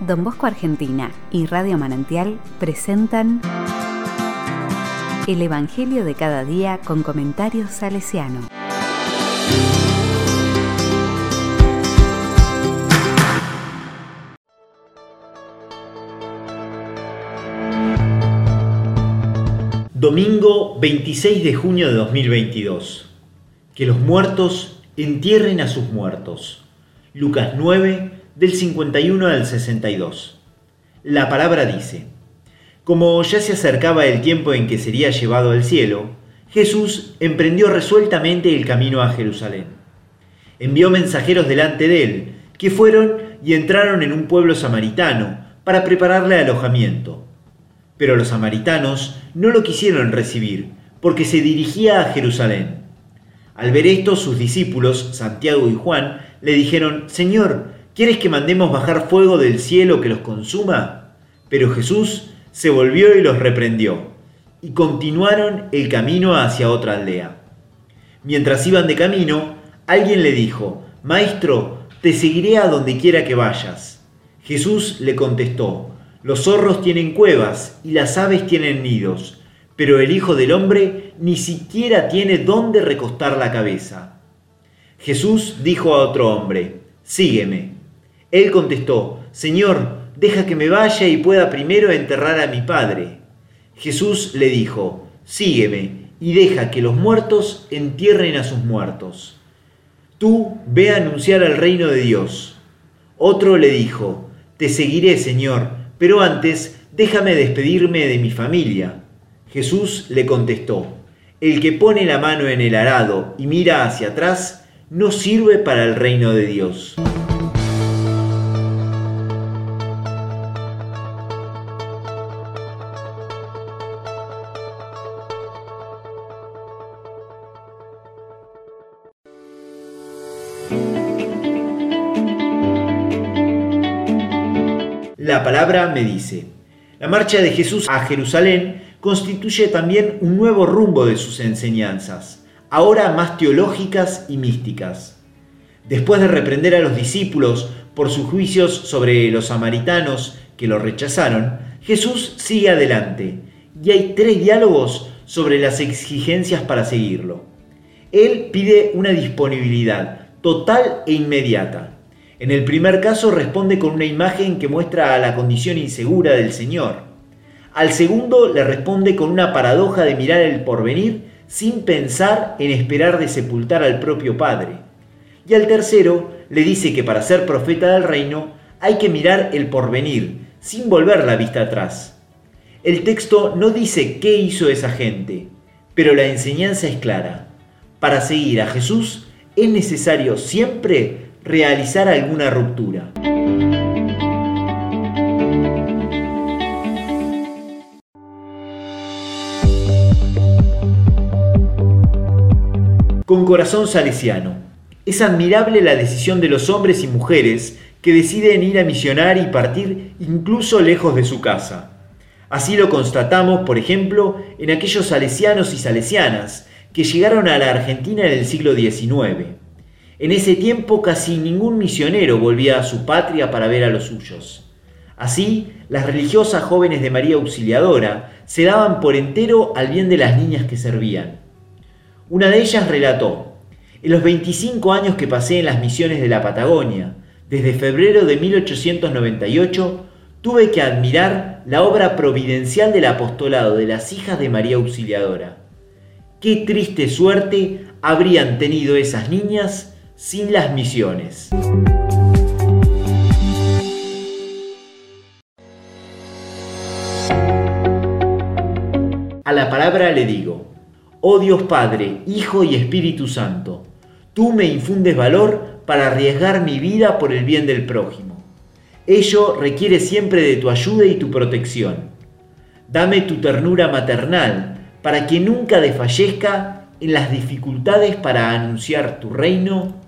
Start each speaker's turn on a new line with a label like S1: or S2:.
S1: Don Bosco Argentina y Radio Manantial presentan El Evangelio de cada día con comentarios salesiano.
S2: Domingo 26 de junio de 2022. Que los muertos entierren a sus muertos. Lucas 9, del 51 al 62. La palabra dice, como ya se acercaba el tiempo en que sería llevado al cielo, Jesús emprendió resueltamente el camino a Jerusalén. Envió mensajeros delante de él, que fueron y entraron en un pueblo samaritano para prepararle alojamiento. Pero los samaritanos no lo quisieron recibir, porque se dirigía a Jerusalén. Al ver esto, sus discípulos, Santiago y Juan, le dijeron, Señor, ¿quieres que mandemos bajar fuego del cielo que los consuma? Pero Jesús se volvió y los reprendió, y continuaron el camino hacia otra aldea. Mientras iban de camino, alguien le dijo, Maestro, te seguiré a donde quiera que vayas. Jesús le contestó, los zorros tienen cuevas y las aves tienen nidos, pero el Hijo del Hombre ni siquiera tiene dónde recostar la cabeza. Jesús dijo a otro hombre, Sígueme. Él contestó, Señor, deja que me vaya y pueda primero enterrar a mi Padre. Jesús le dijo, Sígueme y deja que los muertos entierren a sus muertos. Tú ve a anunciar el reino de Dios. Otro le dijo, Te seguiré, Señor pero antes, déjame despedirme de mi familia. Jesús le contestó, el que pone la mano en el arado y mira hacia atrás, no sirve para el reino de Dios. La palabra me dice, la marcha de Jesús a Jerusalén constituye también un nuevo rumbo de sus enseñanzas, ahora más teológicas y místicas. Después de reprender a los discípulos por sus juicios sobre los samaritanos que lo rechazaron, Jesús sigue adelante y hay tres diálogos sobre las exigencias para seguirlo. Él pide una disponibilidad total e inmediata. En el primer caso responde con una imagen que muestra la condición insegura del Señor. Al segundo le responde con una paradoja de mirar el porvenir sin pensar en esperar de sepultar al propio Padre. Y al tercero le dice que para ser profeta del reino hay que mirar el porvenir, sin volver la vista atrás. El texto no dice qué hizo esa gente, pero la enseñanza es clara. Para seguir a Jesús es necesario siempre realizar alguna ruptura. Con corazón salesiano. Es admirable la decisión de los hombres y mujeres que deciden ir a misionar y partir incluso lejos de su casa. Así lo constatamos, por ejemplo, en aquellos salesianos y salesianas que llegaron a la Argentina en el siglo XIX. En ese tiempo casi ningún misionero volvía a su patria para ver a los suyos. Así, las religiosas jóvenes de María Auxiliadora se daban por entero al bien de las niñas que servían. Una de ellas relató, en los 25 años que pasé en las misiones de la Patagonia, desde febrero de 1898, tuve que admirar la obra providencial del apostolado de las hijas de María Auxiliadora. Qué triste suerte habrían tenido esas niñas sin las misiones. A la palabra le digo, oh Dios Padre, Hijo y Espíritu Santo, tú me infundes valor para arriesgar mi vida por el bien del prójimo. Ello requiere siempre de tu ayuda y tu protección. Dame tu ternura maternal para que nunca desfallezca en las dificultades para anunciar tu reino